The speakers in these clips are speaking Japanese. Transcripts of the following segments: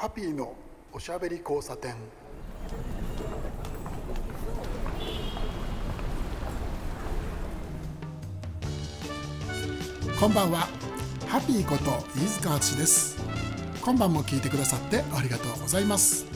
ハピーのおしゃべり交差点。こんばんは。ハピーこと飯塚敦です。今晩も聞いてくださってありがとうございます。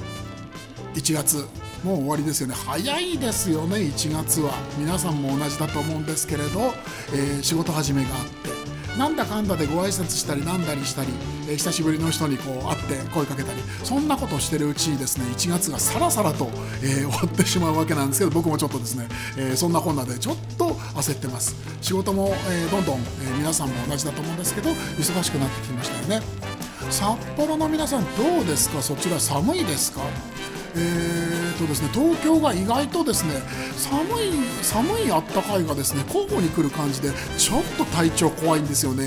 1月もう終わりですよね。早いですよね1月は。皆さんも同じだと思うんですけれど、えー仕事始めがあってなんだかんだでご挨拶したりなんだりしたり、えー久しぶりの人にこう会って声かけたりそんなことをしてるうちにですね1月がさらさらと、えー終わってしまうわけなんですけど僕もちょっとですね、えーそんなこんなでちょっと焦ってます。仕事も、えどんどん、え皆さんも同じだと思うんですけど忙しくなってきましたよね。札幌の皆さんどうですか？そちら寒いですか？えとですね、東京が意外とですね寒い寒いあったかいがですね交互に来る感じでちょっと体調怖いんですよね。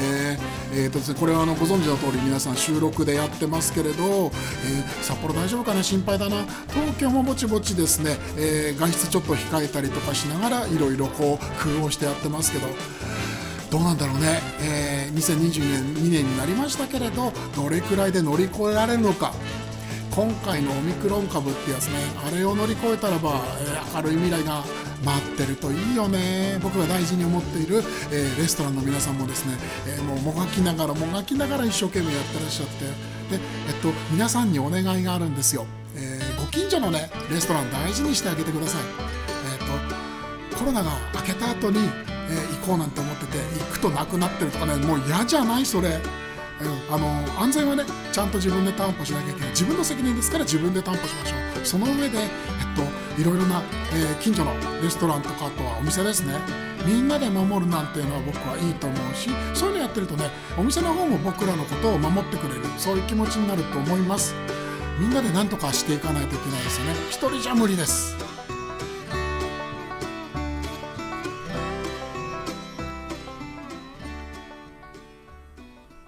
えーとですねこれはあのご存知の通り皆さん収録でやってますけれど、えー札幌大丈夫かな？心配だな？東京もぼちぼちですね、えー外出ちょっと控えたりとかしながらいろいろこう工夫をしてやってますけど。どうなんだろうね、えー2022年2年になりましたけれどどれくらいで乗り越えられるのか？今回のオミクロン株ってやつねあれを乗り越えたらば、えー明るい未来が待ってるといいよね。僕が大事に思っている、えーレストランの皆さんもですね、えーもうもがきながらもがきながら一生懸命やってらっしゃってで、えっと、皆さんにお願いがあるんですよ、えご近所のねレストラン大事にしてあげてください、えっとコロナが明けた後に、え行こうなんて思ってて行くとなくなってるとかねもう嫌じゃないそれ、うん、あの安全はねちゃんと自分で担保しなきゃいけない。自分の責任ですから自分で担保しましょう。その上で、えっと、いろいろな、えー近所のレストランとかあとはお店ですね。みんなで守るなんていうのは僕はいいと思うしそういうのやってるとねお店の方も僕らのことを守ってくれる。そういう気持ちになると思います。みんなで何とかしていかないといけないですよね。一人じゃ無理です。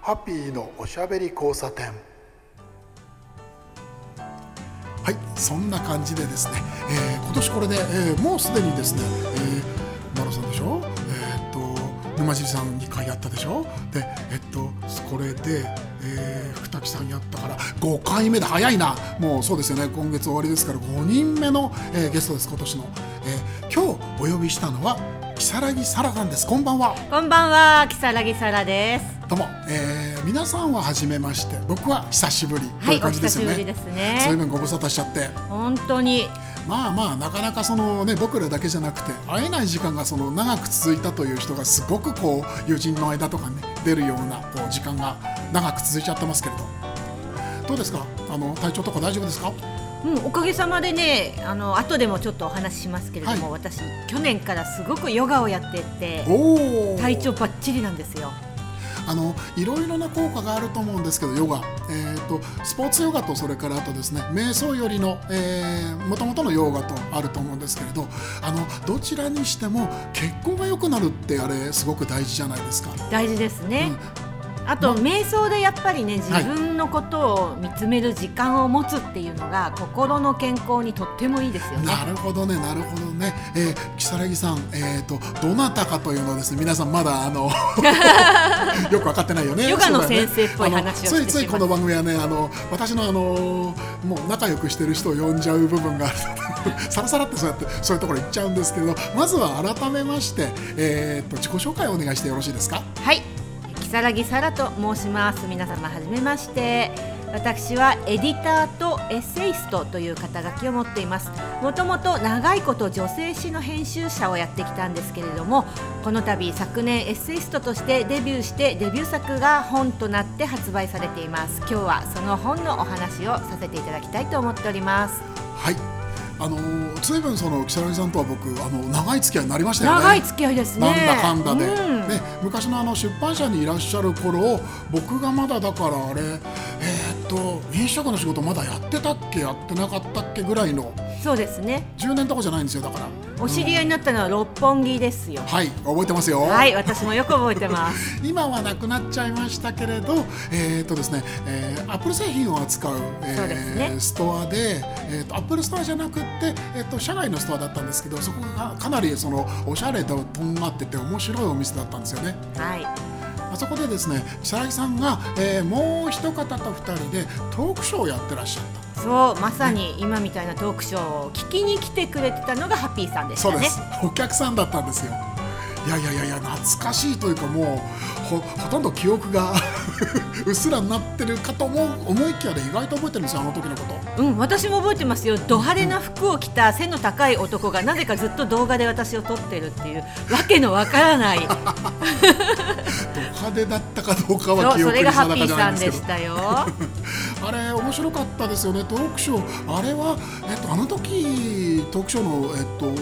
ハッピーのおしゃべり交差点。はいそんな感じでですね、えー今年これで、えーもうすでにですね、えー、マロさんでしょ？えーっと沼尻さん2回やったでしょ？でえっとこれで、えー、二木さんやったから5回目で早いな。もうそうですよね。今月終わりですから5人目の、えーゲストです今年の、えー今日お呼びしたのは如月沙羅さんです。こんばんは。こんばんは、木更木沙羅です。どうも、えー皆さんは初めまして僕は久しぶりという感じですよね、お久しぶりですね。そういう分ご無沙汰しちゃって。本当に。まあまあなかなかそのね僕らだけじゃなくて会えない時間がその長く続いたという人がすごくこう友人の間とかね出るようなこう時間が長く続いちゃってますけれど。どうですか？あの体調とか大丈夫ですか？うん、おかげさまでね、あの後でもちょっとお話ししますけれども、は私去年からすごくヨガをやってて体調バッチリなんですよ。あのいろいろな効果があると思うんですけどヨガ、えー、とスポーツヨガとそれからあとですね瞑想よりのもともとのヨガとあると思うんですけれどあのどちらにしても血行が良くなるってあれすごく大事じゃないですか。大事ですね。うんあと、瞑想でやっぱりね自はい分のことを見つめる時間を持つっていうのが心の健康にとってもいいですよね。なるほどね、なるほどね。えー、如月さん、えっ、と、どなたかというのをですね、皆さんまだ、あの。よく分かってないよね。ヨガの先生っぽい話をついついこの番組はね、あの、私の、あの、もう仲良くしてる人を呼んじゃう部分がある。さらさらってそうやって、そういうところ行っちゃうんですけれど、まずは改めまして、えっ、と、自己紹介をお願いしてよろしいですか？はい、木更木沙羅と申します。皆様はじめまして。私はエディターとエッセイストという肩書きを持っています。もともと長いこと女性誌の編集者をやってきたんですけれども、この度昨年エッセイストとしてデビューしてデビュー作が本となって発売されています。今日はその本のお話をさせていただきたいと思っております。はい。あのー、ずいぶんその如月さんとは僕あの長い付き合いになりましたよね。長い付き合いですね。なんだかんだで、うんね、昔のあの出版社にいらっしゃる頃僕がまだだからあれえーっと飲食の仕事まだやってたっけやってなかったっけぐらいのそうですね。10年とかじゃないんですよだからお知り合いになったのは六本木ですよ。はい覚えてますよ、はい、私もよく覚えてます。今はなくなっちゃいましたけれど、えーとですねえー、 Apple 製品を扱う、えそうですねストアで、えー、と Apple Store じゃなくって、えー、と社外のストアだったんですけどそこがかなりそのおしゃれでとんがってて面白いお店だったんですよね。はい。まあそこでですね如月さんが、えー、もう一方と二人でトークショーをやってらっしゃったそうまさに今みたいなトークショーを聞きに来てくれてたのがハッピーさんでしたね。そうです。お客さんだったんですよ。いやいやいやいや懐かしいというかもうほほとんど記憶がうっすらになってるかと思う思いきやで意外と覚えてるんですよあの時のこと。うん私も覚えてますよ。ド派手な服を着た背の高い男がなぜかずっと動画で私を撮ってるっていうわけのわからない。ド派手だったかどうかは記憶に定かじゃないんですけど。あれ面白かったですよね。トークショー。あれは、えっと、あの時トークショーの、えっと、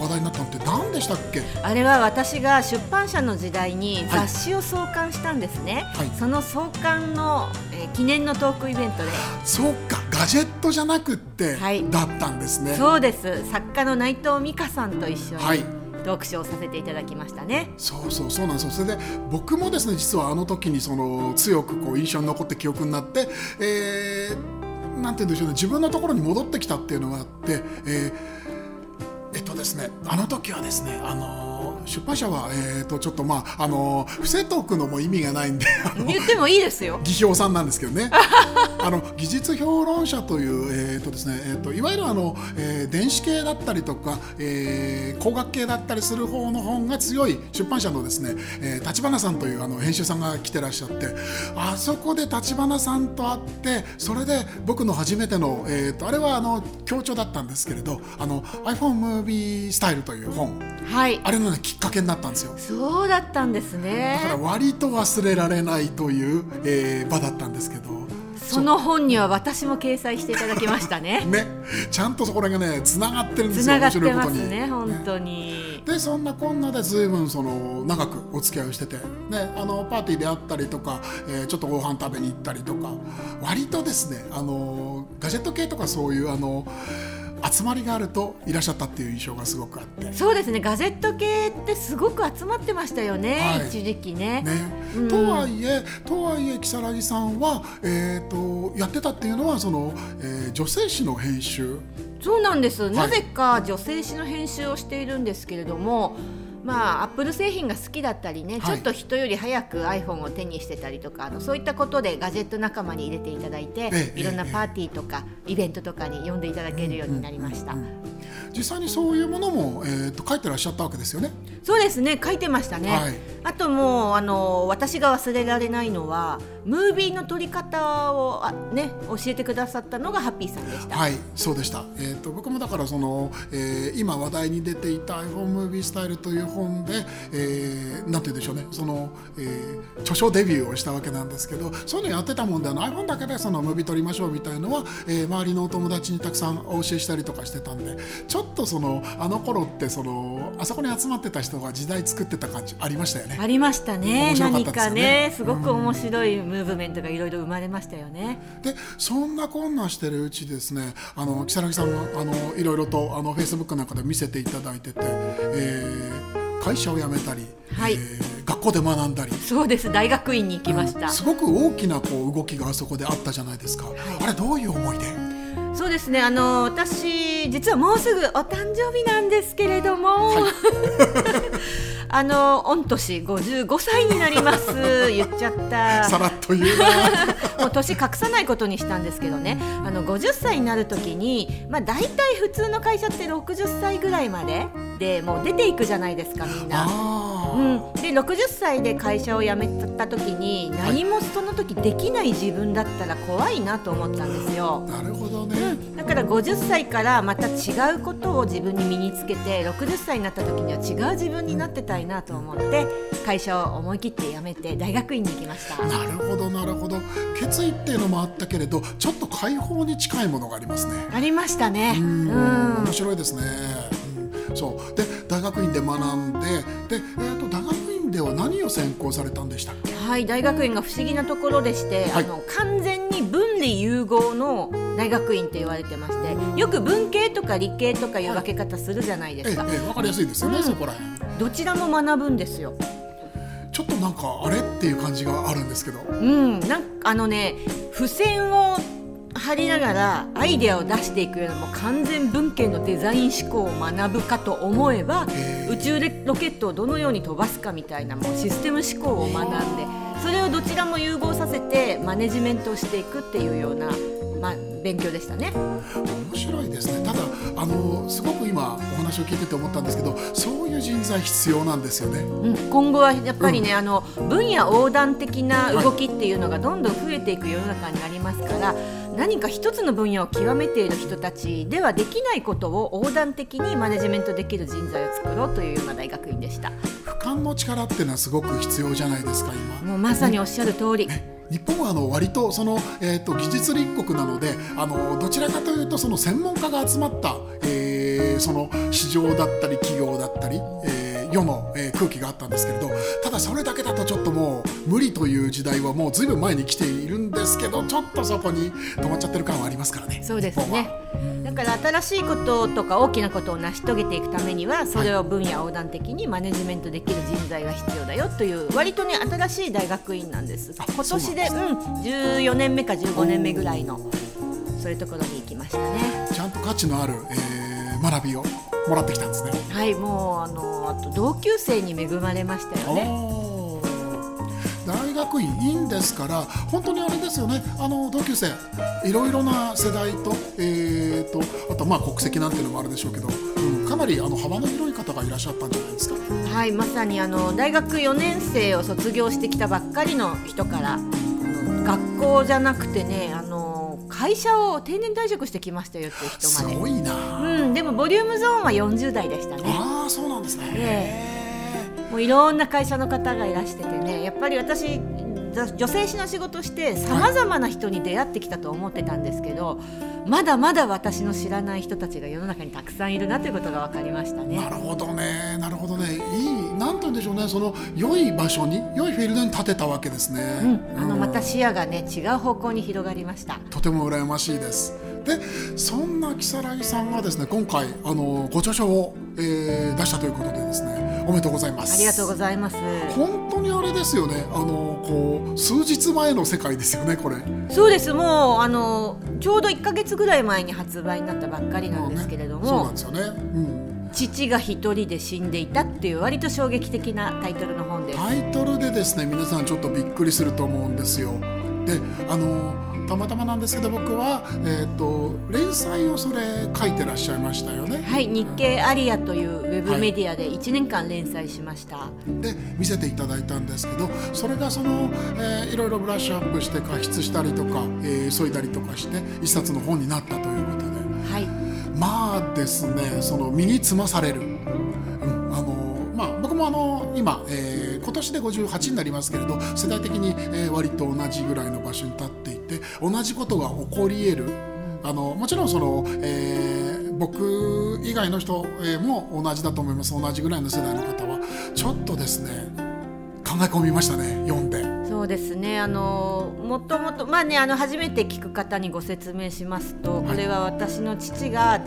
話題になったのって何でしたっけ？あれは私が出版社の時代に雑誌を創刊したんですね、はい、その創刊の、えー、記念のトークイベントで。そうかガジェットじゃなくって、はい、だったんですね。そうです。作家の内藤美香さんと一緒に、はい。トークショーさせていただきましたね。そうそうそうなんですよ。それで僕もですね実はあの時にその強くこう印象に残って記憶になって、えー、なんて言うんでしょうね。自分のところに戻ってきたっていうのがあって、えー、えっとですねあの時はですねあの出版社は、えーと、ちょっとまああの伏せとくのも意味がないんで言ってもいいですよ。技評さんなんですけどね。あの技術評論者という、えーとですねえーと、いわゆるあの、えー、電子系だったりとか、えー、工学系だったりする方の本が強い出版社のですね、えー、立花さんというあの編集さんが来てらっしゃってあそこで立花さんと会ってそれで僕の初めての、えーと、あれはあの強調だったんですけれどあの iPhone ムービースタイルという本、はい、あれの、ね、きっかけになったんですよ。そうだったんですね。だから割と忘れられないという、えー、場だったんですけど。その本には私も掲載していただきましたね。ね。ちゃんとそこらがねつながってるんですよ面白いことに。ね。本当に、ね、でそんなこんなで随分その長くお付き合いをしてて、ね、あのパーティーであったりとか、えー、ちょっとご飯食べに行ったりとか。割とですねあのガジェット系とかそういうあの集まりがあるといらっしゃったっていう印象がすごくあって。そうですね。ガジェット系ってすごく集まってましたよね、はい、一時期ね。ね。うん、とはいえとはいえ如月さんは、えーと、やってたっていうのはその、えー、女性誌の編集。そうなんです、はい、なぜか女性誌の編集をしているんですけれども。まあ、アップル製品が好きだったりね、はい、ちょっと人より早く iPhone を手にしてたりとかあのそういったことでガジェット仲間に入れていただいて、ええ、いろんなパーティーとか、イベントとかに呼んでいただけるようになりました。実際にそういうものも、えーと、書いてらっしゃったわけですよね。そうですね書いてましたね。はい、あともうあの私が忘れられないのはムービーの撮り方をあ、ね、教えてくださったのがハッピーさんでした。はいそうでした、えーと、僕もだからその、えー、今話題に出ていた iPhone ムービースタイルという本で、えー、なんて言うんでしょうねその、えー、著書デビューをしたわけなんですけどそういうのやってたもんであの iPhone だけでそのムービー撮りましょうみたいのは、えー、周りのお友達にたくさんお教えしたりとかしてたんでちょっとそのあの頃ってそのあそこに集まってた人が時代作ってた感じありましたよね。ありましたね。かね。何かねすごく面白いムーブメントがいろいろ生まれましたよね。でそんなこんなしてるうちですねあの木更木さんもあのいろいろとあのフェイスブックなんかで見せていただいてて、えー、会社を辞めたり、はい。えー、学校で学んだり。そうです。大学院に行きました、うん、すごく大きなこう動きがあそこであったじゃないですか、はい、あれどういう思いでそうですね。あの私実はもうすぐお誕生日なんですけれども、はい。あの御年55歳になります。言っちゃった。さらっと言うな。もう年隠さないことにしたんですけどね。あの50歳になるときにまあ大体普通の会社って60歳ぐらいまででもう出ていくじゃないですかみんな。うん、で60歳で会社を辞めた時に何もその時できない自分だったら怖いなと思ったんですよ。なるほどね、うん、だから50歳からまた違うことを自分に身につけて60歳になった時には違う自分になってたいなと思って会社を思い切って辞めて大学院に行きました。なるほどなるほど。決意っていうのもあったけれどちょっと解放に近いものがありますね。ありましたね。うん。面白いですね、うん、そう。で大学院で学んでで、えーと、大学院では何を専攻されたんでしたはい大学院が不思議なところでして、はい、あの完全に分離融合の大学院って言われてましてよく文系とか理系とかいう分け方するじゃないですか、はい、えええ、分かりやすいですよね、うん、そこら辺。どちらも学ぶんですよ。ちょっとなんかあれ？っていう感じがあるんですけど。うんなんかあのね付箋を貼りながらアイデアを出していくよりも完全文系のデザイン思考を学ぶかと思えば宇宙ロケットをどのように飛ばすかみたいなもうシステム思考を学んでそれをどちらも融合させてマネジメントをしていくっていうような、まあ、勉強でしたね。面白いですね。ただあのすごく今お話を聞いてて思ったんですけどそういう人材必要なんですよね、うん、今後はやっぱりね、うん、あの分野横断的な動きっていうのがどんどん増えていく世の中になりますから、はい何か一つの分野を極めている人たちではできないことを横断的にマネジメントできる人材を作ろうというような大学院でした。俯瞰の力っていうのはすごく必要じゃないですか今。もうまさにおっしゃる通り、ね。日本はあの割とその、えーと、技術立国なのであのどちらかというとその専門家が集まった、えー、その市場だったり企業だった空気があったんですけれどただそれだけだとちょっともう無理という時代はもうずいぶん前に来ているんですけどちょっとそこに止まっちゃってる感はありますからね。そうですね。だから新しいこととか大きなことを成し遂げていくためにはそれを分野横断的にマネジメントできる人材が必要だよという割とね新しい大学院なんです。今年でうん14年目か15年目ぐらいのそういうところに行きましたね。ちゃんと価値のある、えー、学びをもらってきたんですね。はいもうあのあと同級生に恵まれましたよね。大学院院ですから本当にあれですよね。あの同級生いろいろな世代と,、えーと、あとまあ国籍なんていうのもあるでしょうけど、うん、かなりあの幅の広い方がいらっしゃったんじゃないですか。はいまさにあの大学4年生を卒業してきたばっかりの人から学校じゃなくてねあの会社を定年退職してきましたよっていう人まで。すごいな、うん、でもボリュームゾーンは40代でしたね。ああそうなんですね、えー、もういろんな会社の方がいらしててねやっぱり私女性誌の仕事してさまざまな人に出会ってきたと思ってたんですけど、はい、まだまだ私の知らない人たちが世の中にたくさんいるなということが分かりましたね。なるほどねなるほどねいいなんて言うんでしょうねその良い場所に良いフィールドに立てたわけですね。うん、あのまた視野がね違う方向に広がりました。とても羨ましいです。でそんな如月さんがですね今回あのご著書を、えー、出したということでですねおめでとうございます。ありがとうございます。本当にあれですよね。あのこう数日前の世界ですよねこれ。そうです。もうあのちょうど1か月ぐらい前に発売になったばっかりなんですけれども、ね、そうなんですよね、うん。父が一人で死んでいたっていう割と衝撃的なタイトルの本です。タイトルでですね皆さんちょっとびっくりすると思うんですよ。であのたまたまなんですけど僕は、えーと、連載をそれ書いてらっしゃいましたよね。はい日経アリアというウェブメディアで1年間連載しました、はい、で見せていただいたんですけどそれがその、えー、いろいろブラッシュアップして加筆したりとか、えー、削いだりとかして一冊の本になったということで、はい、まあですねその身につまされる、うん、あのまあ僕もあの今、えー、今年で58になりますけれど世代的に、えー、割と同じぐらいの場所に立って同じことが起こり得る。あのもちろんその、えー、僕以外の人も同じだと思います。同じぐらいの世代の方は。ちょっとですね考え込みましたね読んで。そうですね。あのもともとまあねあの初めて聞く方にご説明しますとこれは私の父が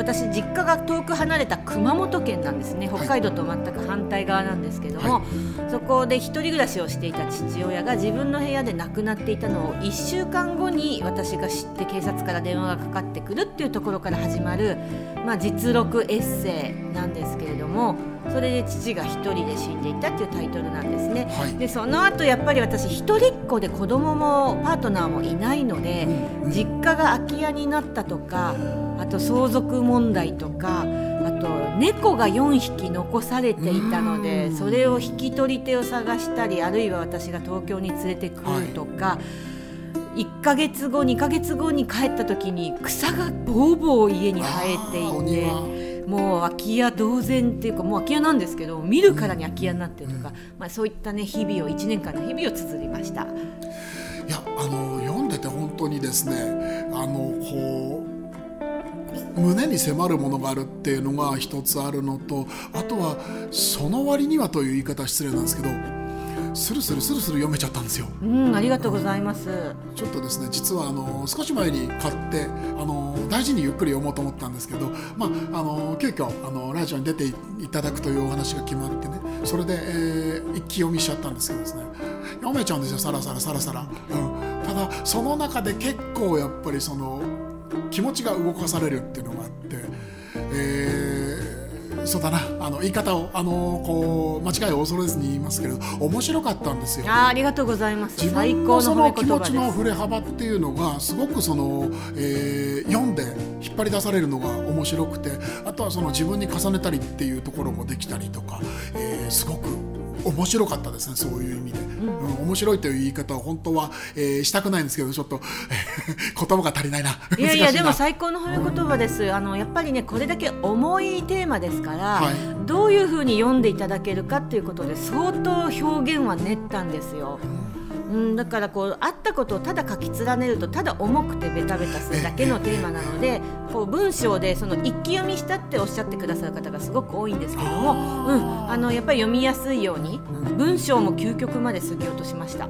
私実家が遠く離れた熊本県なんですね。北海道と全く反対側なんですけども、はい、そこで1人暮らしをしていた父親が自分の部屋で亡くなっていたのを1週間後に私が知って警察から電話がかかってくるっていうところから始まる、まあ、実録エッセイなんですけれどもそれで父が1人で死んでいたっていうタイトルなんですね。はい、でその後やっぱり私一人っ子で子供もパートナーもいないので、実家が空き家になったとかあと相続問題とかあと猫が4匹残されていたのでそれを引き取り手を探したりあるいは私が東京に連れてくるとか。はい1ヶ月後2ヶ月後に帰った時に草がぼうぼう家に生えていてもう空き家同然っていうかもう空き家なんですけど見るからに空き家になってるとか、うん、まあ、そういったね日々を1年間の日々を綴りました。いやあの読んでて本当にですねあのこう胸に迫るものがあるっていうのが一つあるのとあとはその割にはという言い方失礼なんですけどスルスルスルスル読めちゃったんですよ。うん、ありがとうございます。ちょっとですね、実はあの少し前に買ってあの大事にゆっくり読もうと思ったんですけど、まああの急遽あのラジオに出ていただくというお話が決まってね、それで、えー、一気読みしちゃったんですけどですね、読めちゃうんですよ、さらさらさらさら。うん、ただその中で結構やっぱりその気持ちが動かされるっていうのがあって、えそうだな。あの言い方をあのこう間違いを恐れずに言いますけれど面白かったんですよ。あーありがとうございます。自最分高のその気持ちの振れ幅っていうのがすごくその、えー読んで引っ張り出されるのが面白くてあとはその自分に重ねたりっていうところもできたりとか、えーすごく面白かったですねそういう意味で、うん。面白いという言い方は本当は、えーしたくないんですけどちょっと 言葉が足りないな。いやいやでも最高の褒め言葉です。あのやっぱりねこれだけ重いテーマですから、はい。どういうふうに読んでいただけるかっていうことで相当表現は練ったんですよ。うん、だからこうあったことをただ書き連ねるとただ重くてベタベタするだけのテーマなのでこう文章でその一気読みしたっておっしゃってくださる方がすごく多いんですけども、うん、あのやっぱり読みやすいように文章も究極まで過ぎ落としました。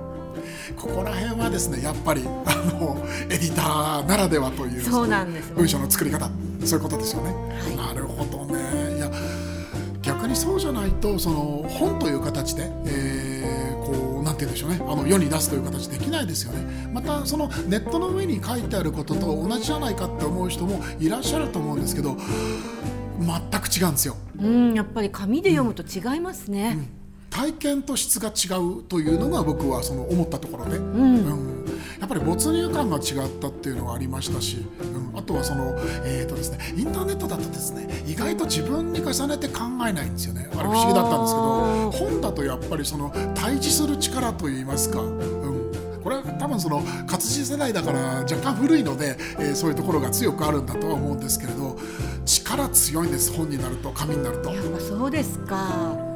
ここら辺はですねやっぱりあのエディターならではというそうなんです。文章の作り方そういうことですよね、はい。なるほどね。いや逆にそうじゃないとその本という形で、えーこうなんて言うんでしょうね。あの世に出すという形できないですよね。またそのネットの上に書いてあることと同じじゃないかって思う人もいらっしゃると思うんですけど全く違うんですよ。うん、やっぱり紙で読むと違いますね。体験と質が違うというのが僕はその思ったところで、うん。うんやっぱり没入感が違ったっていうのがありましたし、うんあとはその、えーとですね、インターネットだとですね意外と自分に重ねて考えないんですよねあれ不思議だったんですけど本だとやっぱりその対峙する力といいますか、うん、これは多分その活字世代だから若干古いので、えーそういうところが強くあるんだとは思うんですけれど力強いんです本になると紙になると。やっぱそうですか。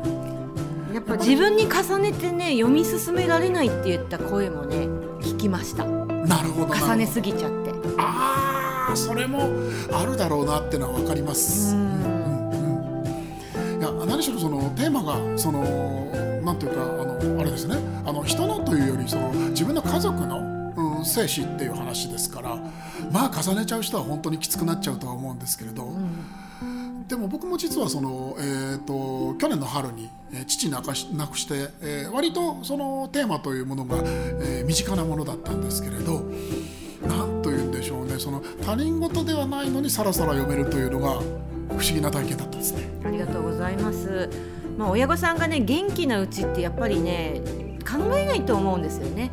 やっぱ自分に重ねてね読み進められないって言った声もね聞きました。なるほど重ねすぎちゃって。ああそれもあるだろうなってのは分かります。ううんんうんいや何しろそのテーマがそのなんていうかあのあれですねあの人のというよりその自分の家族の、うん、生死っていう話ですからまあ重ねちゃう人は本当にきつくなっちゃうとは思うんですけれど。でも僕も実はその、えー、と去年の春に、父亡かし亡くして、えー割とそのテーマというものが、えー身近なものだったんですけれどなんというんでしょうねその他人事ではないのにさらさら読めるというのが不思議な体験だったんですね。ありがとうございます。まあ親御さんがね元気なうちってやっぱりね考えないと思うんですよね。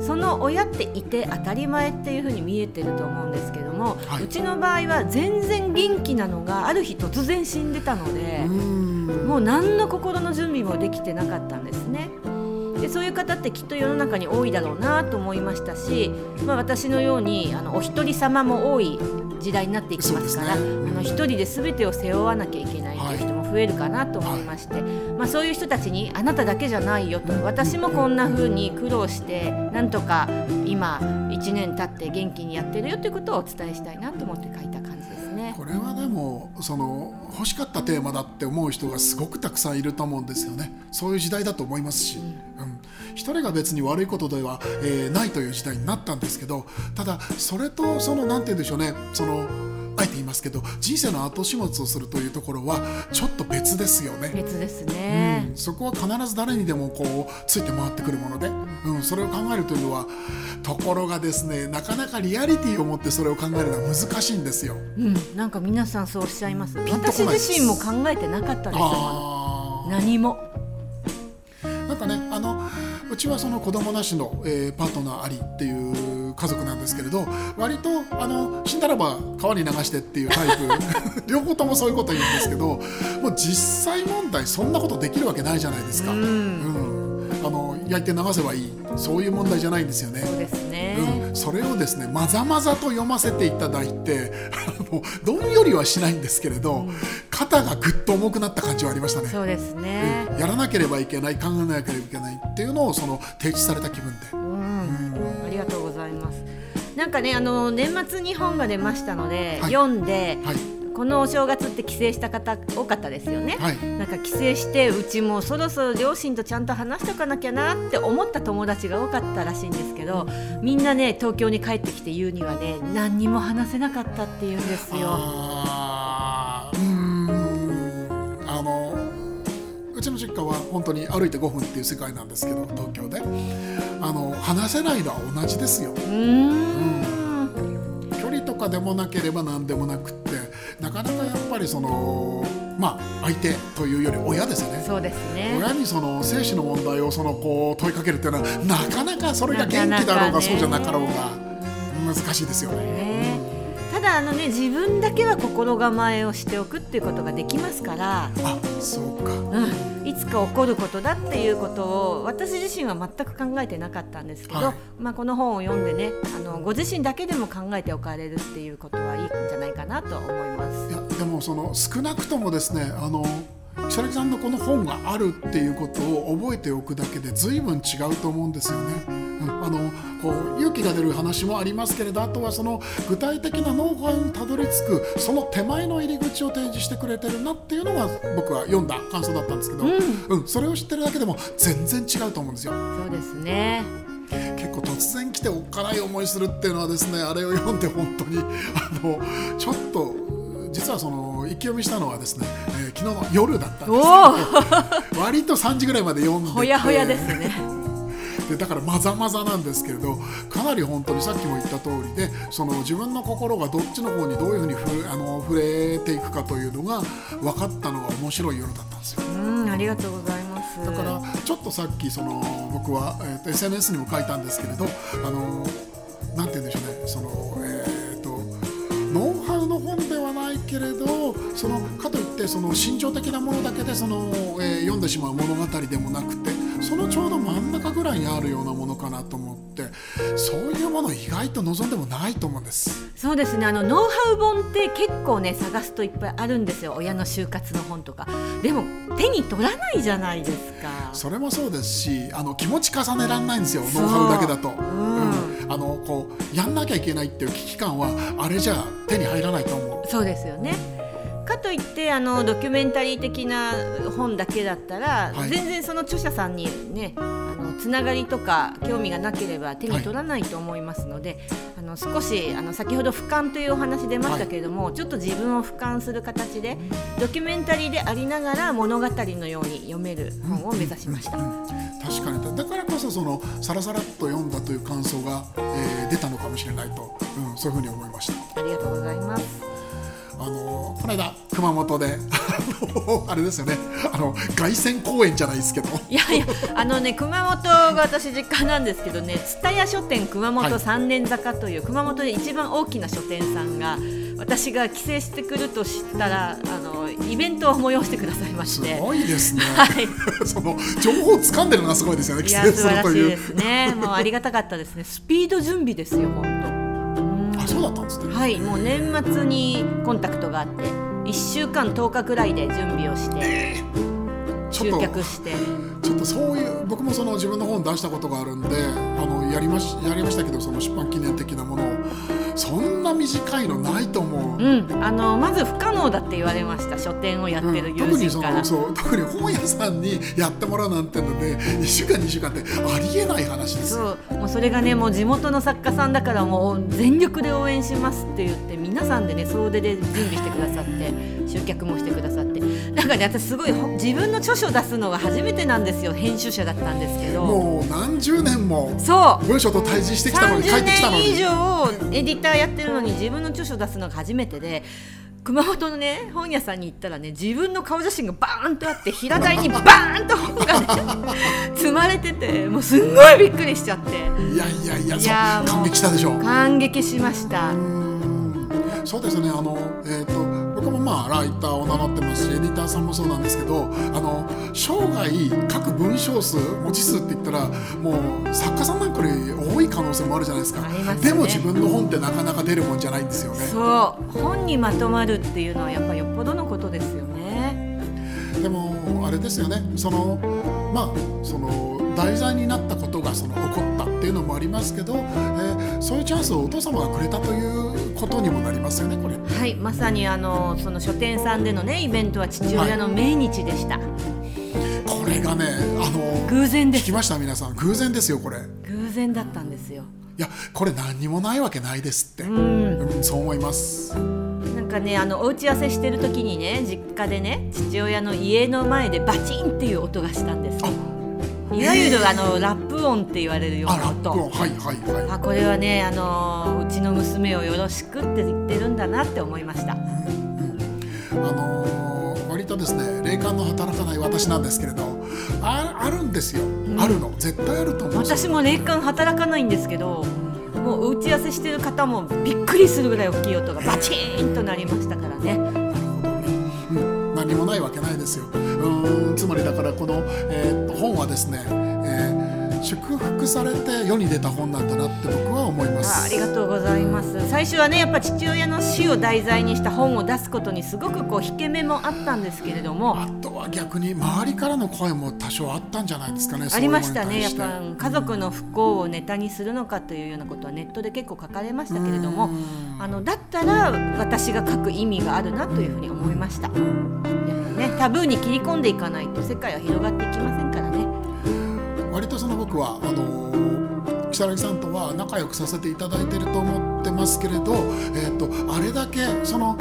その親っていて当たり前っていう風に見えてると思うんですけども、はいうちの場合は全然元気なのがある日突然死んでたので。もう何の心の準備もできてなかったんですね。でそういう方ってきっと世の中に多いだろうなと思いましたし、まあ、私のようにあのお一人様も多い時代になっていきますからねうんあの一人で全てを背負わなきゃいけないという人も増えるかなと思いまして、まあ、そういう人たちにあなただけじゃないよと私もこんな風に苦労してなんとか今1年経って元気にやってるよということをお伝えしたいなと思って書いた感じですね。これはでもその欲しかったテーマだって思う人がすごくたくさんいると思うんですよね。そういう時代だと思いますし、うん。一人が別に悪いことでは、えーないという時代になったんですけどただそれとそのなんて言うんでしょうね。そのあえて言いますけど人生の後始末をするというところはちょっと別ですよね。別ですね、うん。そこは必ず誰にでもこうついて回ってくるもので、うん、それを考えるというのはところがですねなかなかリアリティを持ってそれを考えるのは難しいんですよ。うん、なんか皆さんそうおっしゃいます。私自身も考えてなかったです。何も。なんかねあのうちはその子供なしの、えーパートナーありっていう家族なんですけれど割とあの死んだらば川に流してっていうタイプ 両方ともそういうこと言うんですけどもう実際問題そんなことできるわけないじゃないですか。うん、うんあの焼いて流せばいいそういう問題じゃないんですよね。そうですね。うん、それをですねまざまざと読ませていただいてあのどんよりはしないんですけれど、肩がぐっと重くなった感じはありましたね。そうですね。やらなければいけない考えなければいけないっていうのをその提示された気分で、うん、なんかねあの年末に本が出ましたので、はい読んではいこのお正月って帰省した方多かったですよね。はいなんか帰省してうちもそろそろ両親とちゃんと話しとかなきゃなって思った友達が多かったらしいんですけどみんなね東京に帰ってきて言うにはね何にも話せなかったって言うんですよ。うちの実家は本当に歩いて5分っていう世界なんですけど東京で。あの話せないのは同じですよ。うーん。距離とかでもなければ何でもなくってなかなかやっぱりそのまあ相手というより親ですよね。そうですね。親にその生死の問題をそのこう問いかけるっていうのはなかなかそれが元気だろうがそうじゃなかろうが難しいですよね。だあのね自分だけは心構えをしておくっていうことができますから、あそうか。うん、いつか起こることだっていうことを私自身は全く考えてなかったんですけど、はい。まあ、この本を読んでねあのご自身だけでも考えておかれるっていうことはいいんじゃないかなと思います。い。やでもその少なくともですねあの木更木さんのこの本があるっていうことを覚えておくだけで随分違うと思うんですよね。うん、あのこう勇気が出る話もありますけれどあとはその具体的なノウハウにたどり着くその手前の入り口を提示してくれてるなっていうのが僕は読んだ感想だったんですけど、うんそれを知ってるだけでも全然違うと思うんですよ。そうですね結構突然来ておっかない思いするっていうのはですねあれを読んで本当にあのちょっと実はその一気読みしたのはですね、えー昨日の夜だったんですけど 割と3時ぐらいまで読んでてほやほやですね。でだからまざまざなんですけれどかなり本当にさっきも言った通りでその自分の心がどっちの方にどういうふうにふあの触れていくかというのが分かったのが面白い夜だったんですよ。うん、ありがとうございます。だからちょっとさっきその僕は、えーと SNS にも書いたんですけれどあのなんて言うんでしょうねけれどそのかといってその心情的なものだけでその、えー読んでしまう物語でもなくてそのちょうど真ん中ぐらいにあるようなものかなと思ってそういうもの意外と望んでもないと思うんです。そうですね。あのノウハウ本って結構ね探すといっぱいあるんですよ。親の就活の本とか。でも手に取らないじゃないですか。それもそうですしあの気持ち重ねられないんですよ。ノウハウだけだと、んあのこうやんなきゃいけないっていう危機感はあれじゃ手に入らないと思う。そうですよね。かといってあのドキュメンタリー的な本だけだったら、はい。全然その著者さんにねつながりとか興味がなければ手に取らないと思いますので、あの少しあの先ほど俯瞰というお話出ましたけれども、ちょっと自分を俯瞰する形でドキュメンタリーでありながら物語のように読める本を目指しました。確かにだからこそそのさらさらっと読んだという感想が、えー出たのかもしれないと、うん、そういうふうに思いました。ありがとうございます。あのこの間熊本であの あれですよねあの凱旋公演じゃないですけどいやいや、あのね、熊本が私実家なんですけどね、蔦屋書店熊本三年坂という、熊本で一番大きな書店さんが。私が帰省してくると知ったら、あのイベントを催してくださいましすて。ごいですね、はい その情報を掴んでるのがすごいですよねいや、帰省す素晴らしい るというですね。もうありがたかったですね。スピード準備ですよ、本当。あそうだったんですねはい、もう年末にコンタクトがあって、一週間10日くらいで準備をして、ちょっと集客して。ちょっとそういう僕もその自分の本出したことがあるんであのやりましやりましたけどその出版記念的なものをそんな短いのないと思う。うん、あのまず不可能だって言われました書店をやってる友特にそ人から、のそう特に本屋さんにやってもらうなんてので1週間2週間ってありえない話ですよ。それがねもう地元の作家さんだからもう全力で応援しますって言って皆さんでね総出で準備してくださって集客もしてくださって。なんかね私すごいほ自分の著書出すのが初めてなんですよ。編集者だったんですけど。もう何十年もそう。文章と対峙してきたのに帰っ30てきたのに。年以上エディターやってるのに自分の著書出すのが初めてで熊本のね本屋さんに行ったらね自分の顔写真がバーンとあって平台にバーンと本がね積まれててもうすんごいびっくりしちゃっていやいやいやいや感激したでしょう。感激しました。そうですねあの、えー、と僕もまあライターを名乗ってますしエディターさんもそうなんですけどあの生涯書く文章数文字数って言ったらもう作家さんなんかより多い可能性もあるじゃないですか。ね。でも自分の本ってなかなか出るもんじゃないんですよね。そう。本にまとまるっていうのはやっぱよっぽどのことですよね。でもあれですよね。そのまあその題材になったことがその起こったっていうのもありますけど、えーそういうチャンスをお父様がくれたということにもなりますよねこれ。はいまさにあのその書店さんでのねイベントは父親の命日でした。これがねあの偶然です聞きました皆さん偶然ですよこれ。偶然だったんですよ。いやこれ何にもないわけないですって、うんうんそう思いますなんかねあのお打ち合わせしてる時にね実家でね父親の家の前でバチンっていう音がしたんです。いわゆるあのラップ音って言われるようあな音。はいはいはあこれはねあのうちの娘をよろしくって言ってるんだなって思いました。いあのー割とですね霊感の働かない私なんですけれどああるんですよ、あるの。絶対あると思う私も霊感働かないんですけどもう打ち合わせしてる方もびっくりするぐらい大きい音がバチーンとなりましたからね何もないわけないですよ。うんつまりだからこの、えー本はですね、えー祝福されて世に出た本なんだなって僕は思いますあありがとうございます。最初はねやっぱ父親の死を題材にした本を出すことにすごくこう引け目もあったんですけれども。あとは逆に周りからの声も多少あったんじゃないですかねありましたねやっぱ家族の不幸をネタにするのかというようなことはネットで結構書かれましたけれども。あのだったら私が書く意味があるなというふうに思いました。ねタブーに切り込んでいかないと世界は広がっていきませんからとその僕はあの木更木さんとは仲良くさせていただいてると思ってますけれど、えー、とあれだけその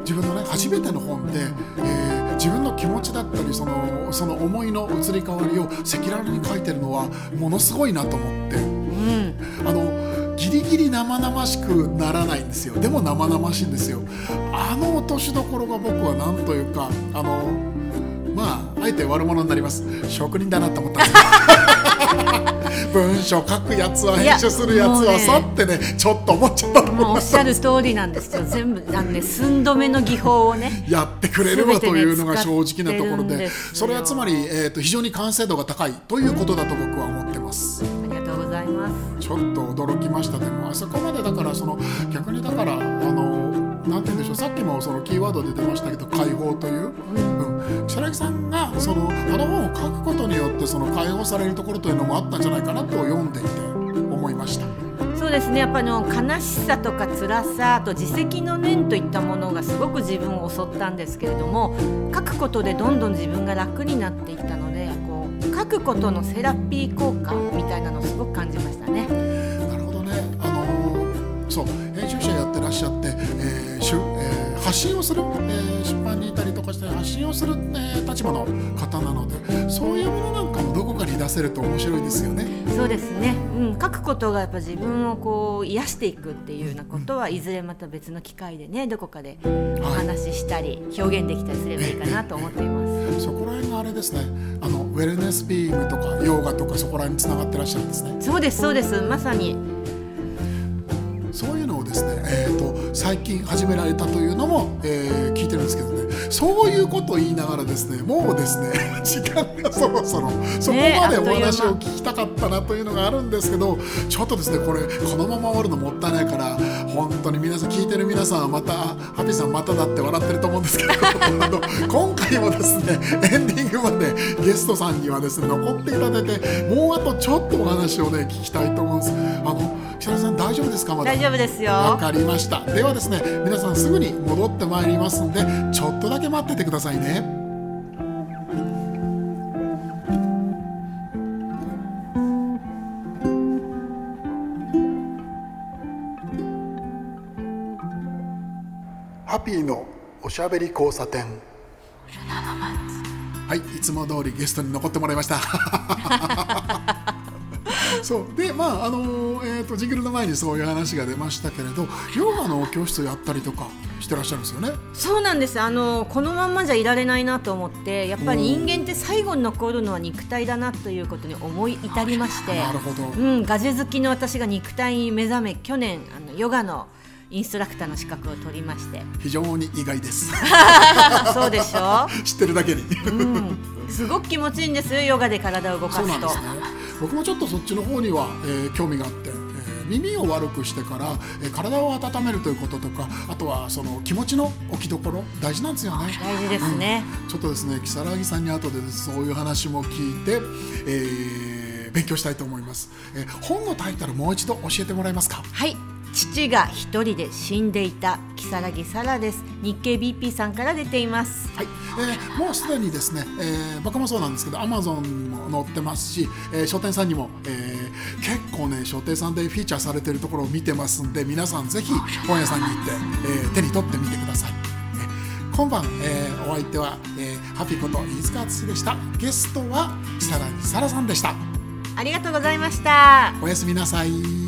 自分のね初めての本で、えー自分の気持ちだったりそのその思いの移り変わりを赤裸々に書いてるのはものすごいなと思って。うん。あのギリギリ生々しくならないんですよ。でも生々しいんですよ。あの落としどころが僕は何というかあのえて悪者になります職人だなと思った文章書くやつは編集するやつはさってねちょっと思っちゃったともうおっしゃる通りなんですよ全部あのね寸止めの技法をねやってくれるわというのが正直なところでそれはつまり、えー、と非常に完成度が高いということだと僕は思ってます。ありがとうございますちょっと驚きましたでもあそこまでだからその逆にだからあのなんて言うんでしょうさっきもそのキーワードで出ましたけど解放という、うん、白木さんがそのあの本を書くことによってその解放されるところというのもあったんじゃないかなと読んでいて思いました。そうですねやっぱあの悲しさとか辛さあと自責の念といったものがすごく自分を襲ったんですけれども書くことでどんどん自分が楽になっていったのでこう書くことのセラピー効果みたいなのをすごく感じましたね。なるほどね。あのーそうらっしゃって、えーしゅえー発信をする、えー出版にいたりとかして発信をする、えー立場の方なので、そういうものなんかもどこかに出せると面白いですよね。そうですね、うん、書くことがやっぱ自分をこう癒していくっていうようなことはいずれまた別の機会でねどこかでお話ししたり表現できたりすればいいかなと思っています。そこら辺があれですね。あのウェルネスビームとかヨガとかそこら辺に繋がってらっしゃるんですね。そうですそうですまさにそういうのをですね、えー、と最近始められたというのも、えー聞いてるんですけどね。そういうことを言いながらですねもうですね 時間がそろそろそこまでお話を聞きたかったなというのがあるんですけどちょっとですねこれこのまま終わるのもったいないから本当に皆さん聞いてる皆さんはまたあハピーさんまただって笑ってると思うんですけど 今回もですねエンディングまでゲストさんにはですね残っていただいてもうあとちょっとお話をね聞きたいと思うんです。あの北田さん大丈夫ですか？まだ。大丈夫ですよ。わかりました。ではですね皆さんすぐに戻ってまいりますんでちょっとだけ待っててくださいね。ハッピーのおしゃべり交差点。はいいつも通りゲストに残ってもらいましたそう。でまああのえー、とジングルの前にそういう話が出ましたけれどヨガの教室をやったりとかしてらっしゃるんですよね？そうなんです。あのこのまんまじゃいられないなと思ってやっぱり人間って最後に残るのは肉体だなということに思い至りましてなるほど。うん、ガジェ好きの私が肉体に目覚め去年あのヨガのインストラクターの資格を取りまして。非常に意外です。そうでしょ？知ってるだけに。うん、すごく気持ちいいんです。よヨガで体を動かすと僕もちょっとそっちの方には、えー興味があって、えー耳を悪くしてから、えー体を温めるということとかあとはその気持ちの置きどころ大事なんですよね。大事ですね、ちょっとですね如月さんに後でそういう話も聞いて、えー勉強したいと思います、えー本のタイトルもう一度教えてもらえますか？はい父が一人で死んでいた如月沙羅です。日経 BP さんから出ています。はい、えーもうすでにですね、えー僕もそうなんですけどアマゾンにも載ってますし、えー書店さんにも、えー結構ね書店さんでフィーチャーされてるところを見てますんで皆さんぜひ本屋さんに行って、えー手に取ってみてください、えー今晩、えーお相手は、えーハピこと飯塚敦でした。ゲストは如月沙羅さんでした。ありがとうございました。おやすみなさい